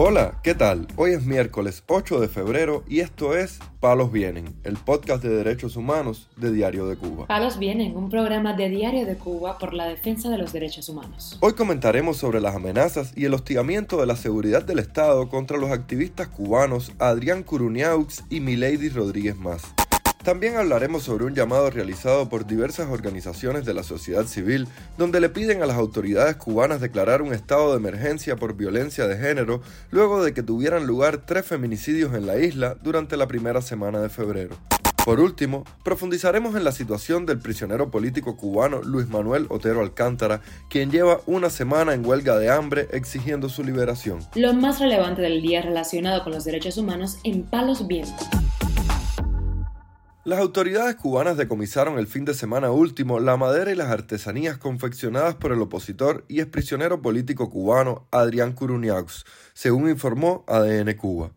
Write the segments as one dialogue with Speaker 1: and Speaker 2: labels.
Speaker 1: Hola, ¿qué tal? Hoy es miércoles 8 de febrero y esto es Palos Vienen, el podcast de derechos humanos de Diario de Cuba.
Speaker 2: Palos Vienen, un programa de Diario de Cuba por la defensa de los derechos humanos.
Speaker 1: Hoy comentaremos sobre las amenazas y el hostigamiento de la seguridad del Estado contra los activistas cubanos Adrián Curuniaux y Milady Rodríguez Más. También hablaremos sobre un llamado realizado por diversas organizaciones de la sociedad civil donde le piden a las autoridades cubanas declarar un estado de emergencia por violencia de género luego de que tuvieran lugar tres feminicidios en la isla durante la primera semana de febrero. Por último, profundizaremos en la situación del prisionero político cubano Luis Manuel Otero Alcántara, quien lleva una semana en huelga de hambre exigiendo su liberación.
Speaker 2: Lo más relevante del día relacionado con los derechos humanos en Palos Vientos.
Speaker 1: Las autoridades cubanas decomisaron el fin de semana último la madera y las artesanías confeccionadas por el opositor y exprisionero político cubano Adrián Curuniaux, según informó ADN Cuba.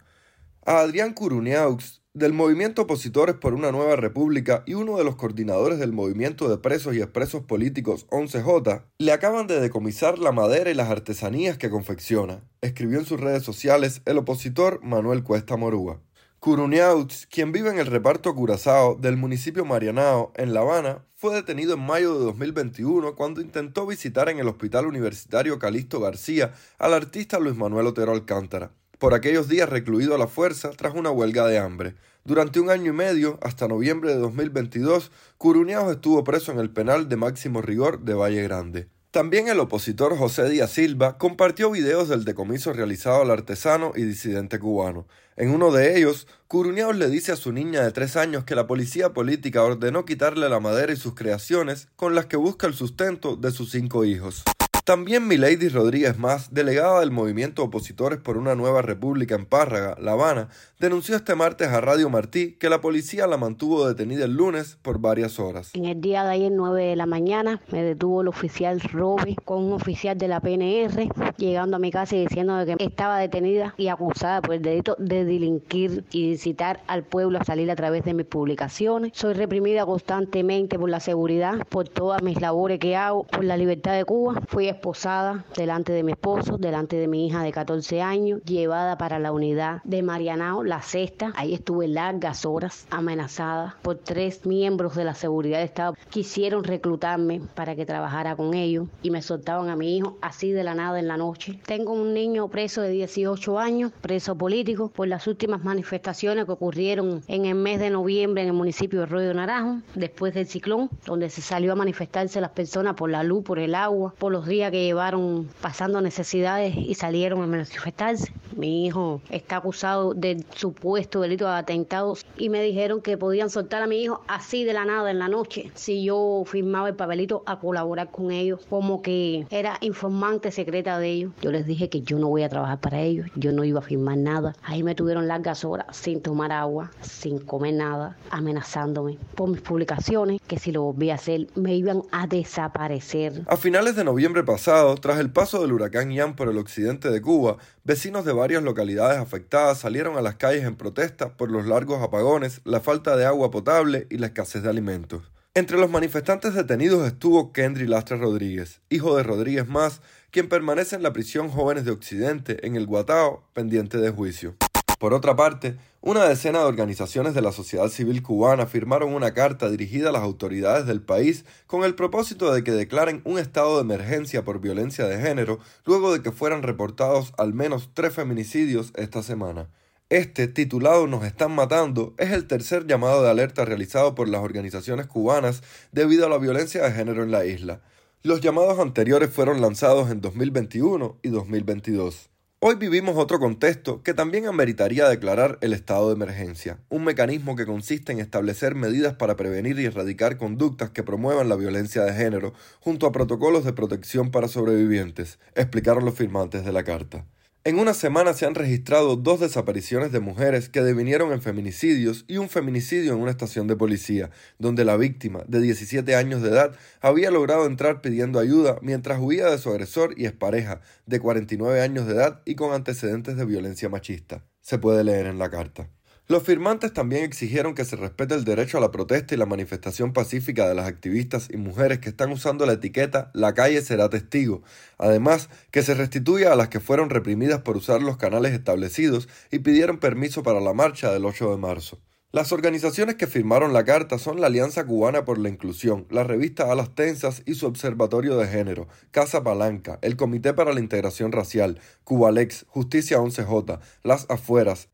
Speaker 1: A Adrián Curuniaux, del movimiento Opositores por una Nueva República y uno de los coordinadores del movimiento de presos y expresos políticos 11J, le acaban de decomisar la madera y las artesanías que confecciona, escribió en sus redes sociales el opositor Manuel Cuesta Morúa. Curuniaux, quien vive en el reparto Curazao del municipio Marianao, en La Habana, fue detenido en mayo de 2021 cuando intentó visitar en el Hospital Universitario Calixto García al artista Luis Manuel Otero Alcántara, por aquellos días recluido a la fuerza tras una huelga de hambre. Durante un año y medio, hasta noviembre de 2022, Curuniaux estuvo preso en el penal de máximo rigor de Valle Grande. También el opositor José Díaz Silva compartió videos del decomiso realizado al artesano y disidente cubano. En uno de ellos, Curuñaos le dice a su niña de tres años que la policía política ordenó quitarle la madera y sus creaciones con las que busca el sustento de sus cinco hijos. También Milady Rodríguez Más, delegada del movimiento Opositores por una Nueva República en Párraga, La Habana, denunció este martes a Radio Martí que la policía la mantuvo detenida el lunes por varias horas.
Speaker 3: En el día de ayer, 9 de la mañana, me detuvo el oficial Roby con un oficial de la PNR, llegando a mi casa y diciendo que estaba detenida y acusada por el delito de delinquir y incitar al pueblo a salir a través de mis publicaciones. Soy reprimida constantemente por la seguridad, por todas mis labores que hago, por la libertad de Cuba. Fui esposada delante de mi esposo, delante de mi hija de 14 años, llevada para la unidad de Marianao, la sexta. Ahí estuve largas horas amenazada por tres miembros de la seguridad de Estado. Quisieron reclutarme para que trabajara con ellos y me soltaban a mi hijo así de la nada en la noche. Tengo un niño preso de 18 años, preso político, por las últimas manifestaciones que ocurrieron en el mes de noviembre en el municipio de Río Naranjo, después del ciclón, donde se salió a manifestarse las personas por la luz, por el agua, por los días que llevaron pasando necesidades y salieron a manifestarse. Mi hijo está acusado del supuesto delito de atentados y me dijeron que podían soltar a mi hijo así de la nada en la noche si yo firmaba el papelito a colaborar con ellos, como que era informante secreta de ellos. Yo les dije que yo no voy a trabajar para ellos, yo no iba a firmar nada. Ahí me tuvieron largas horas sin tomar agua, sin comer nada, amenazándome por mis publicaciones, que si lo volví a hacer me iban a desaparecer.
Speaker 1: A finales de noviembre pasado, tras el paso del huracán Ian por el occidente de Cuba, vecinos de varias localidades afectadas salieron a las calles en protesta por los largos apagones, la falta de agua potable y la escasez de alimentos. Entre los manifestantes detenidos estuvo Kendry Lastra Rodríguez, hijo de Rodríguez Más, quien permanece en la prisión Jóvenes de Occidente en el Guatao, pendiente de juicio. Por otra parte, una decena de organizaciones de la sociedad civil cubana firmaron una carta dirigida a las autoridades del país con el propósito de que declaren un estado de emergencia por violencia de género luego de que fueran reportados al menos tres feminicidios esta semana. Este, titulado Nos están matando, es el tercer llamado de alerta realizado por las organizaciones cubanas debido a la violencia de género en la isla. Los llamados anteriores fueron lanzados en 2021 y 2022. Hoy vivimos otro contexto que también ameritaría declarar el estado de emergencia, un mecanismo que consiste en establecer medidas para prevenir y erradicar conductas que promuevan la violencia de género, junto a protocolos de protección para sobrevivientes, explicaron los firmantes de la carta. En una semana se han registrado dos desapariciones de mujeres que devinieron en feminicidios y un feminicidio en una estación de policía, donde la víctima, de 17 años de edad, había logrado entrar pidiendo ayuda mientras huía de su agresor y expareja, de 49 años de edad y con antecedentes de violencia machista. Se puede leer en la carta. Los firmantes también exigieron que se respete el derecho a la protesta y la manifestación pacífica de las activistas y mujeres que están usando la etiqueta La calle será testigo. Además, que se restituya a las que fueron reprimidas por usar los canales establecidos y pidieron permiso para la marcha del 8 de marzo. Las organizaciones que firmaron la carta son la Alianza Cubana por la Inclusión, la revista Alas Tensas y su Observatorio de Género, Casa Palanca, el Comité para la Integración Racial, Cubalex, Justicia 11J, Las Afueras,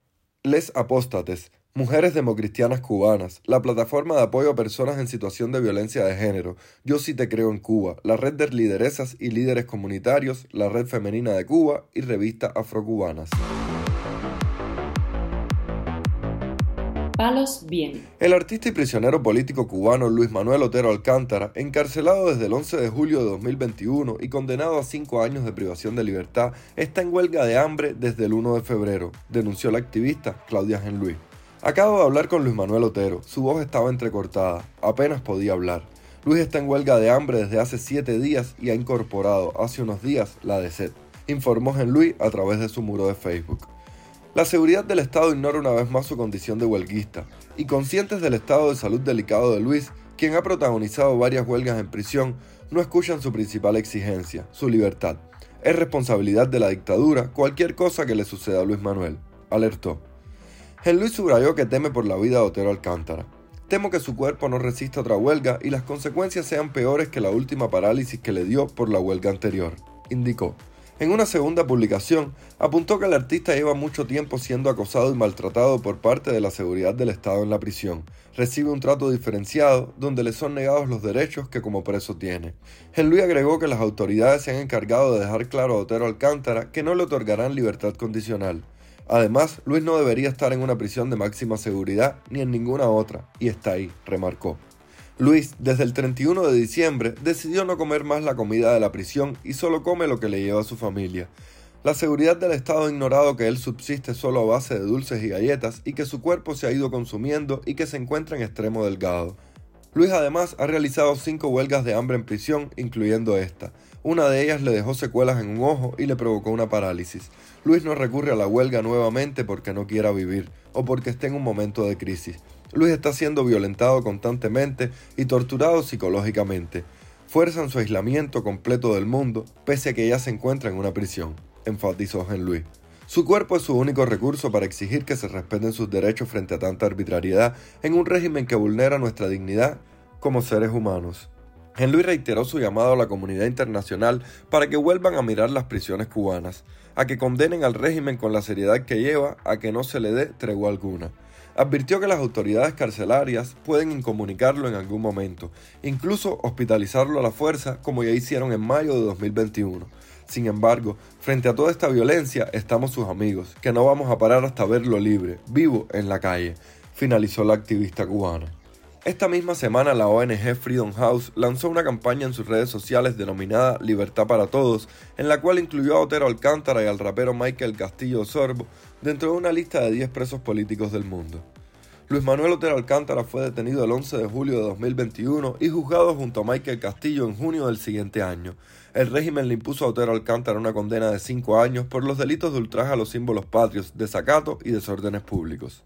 Speaker 1: Les Apóstates, Mujeres Democristianas Cubanas, la Plataforma de Apoyo a Personas en Situación de Violencia de Género, Yo sí te creo en Cuba, la Red de Lideresas y Líderes Comunitarios, la Red Femenina de Cuba y Revista Afrocubanas.
Speaker 2: Palos bien.
Speaker 1: El artista y prisionero político cubano Luis Manuel Otero Alcántara, encarcelado desde el 11 de julio de 2021 y condenado a cinco años de privación de libertad, está en huelga de hambre desde el 1 de febrero, denunció la activista Claudia Genluis. Acabo de hablar con Luis Manuel Otero, su voz estaba entrecortada, apenas podía hablar. Luis está en huelga de hambre desde hace siete días y ha incorporado hace unos días la de sed, informó Genluis a través de su muro de Facebook. La seguridad del Estado ignora una vez más su condición de huelguista, y conscientes del estado de salud delicado de Luis, quien ha protagonizado varias huelgas en prisión, no escuchan su principal exigencia, su libertad. Es responsabilidad de la dictadura cualquier cosa que le suceda a Luis Manuel, alertó. El Luis subrayó que teme por la vida de Otero Alcántara. Temo que su cuerpo no resista otra huelga y las consecuencias sean peores que la última parálisis que le dio por la huelga anterior, indicó. En una segunda publicación, apuntó que el artista lleva mucho tiempo siendo acosado y maltratado por parte de la seguridad del Estado en la prisión. Recibe un trato diferenciado donde le son negados los derechos que como preso tiene. Luis agregó que las autoridades se han encargado de dejar claro a Otero Alcántara que no le otorgarán libertad condicional. Además, Luis no debería estar en una prisión de máxima seguridad ni en ninguna otra, y está ahí, remarcó. Luis, desde el 31 de diciembre, decidió no comer más la comida de la prisión y solo come lo que le lleva a su familia. La seguridad del Estado ha ignorado que él subsiste solo a base de dulces y galletas y que su cuerpo se ha ido consumiendo y que se encuentra en extremo delgado. Luis además ha realizado cinco huelgas de hambre en prisión, incluyendo esta. Una de ellas le dejó secuelas en un ojo y le provocó una parálisis. Luis no recurre a la huelga nuevamente porque no quiera vivir o porque esté en un momento de crisis. Luis está siendo violentado constantemente y torturado psicológicamente. Fuerzan su aislamiento completo del mundo, pese a que ya se encuentra en una prisión, enfatizó Jean Luis. Su cuerpo es su único recurso para exigir que se respeten sus derechos frente a tanta arbitrariedad en un régimen que vulnera nuestra dignidad como seres humanos. Luis reiteró su llamado a la comunidad internacional para que vuelvan a mirar las prisiones cubanas, a que condenen al régimen con la seriedad que lleva a que no se le dé tregua alguna advirtió que las autoridades carcelarias pueden incomunicarlo en algún momento, incluso hospitalizarlo a la fuerza como ya hicieron en mayo de 2021. Sin embargo, frente a toda esta violencia estamos sus amigos, que no vamos a parar hasta verlo libre, vivo en la calle, finalizó la activista cubana. Esta misma semana la ONG Freedom House lanzó una campaña en sus redes sociales denominada Libertad para Todos, en la cual incluyó a Otero Alcántara y al rapero Michael Castillo Sorbo dentro de una lista de 10 presos políticos del mundo. Luis Manuel Otero Alcántara fue detenido el 11 de julio de 2021 y juzgado junto a Michael Castillo en junio del siguiente año. El régimen le impuso a Otero Alcántara una condena de 5 años por los delitos de ultraje a los símbolos patrios, desacato y desórdenes públicos.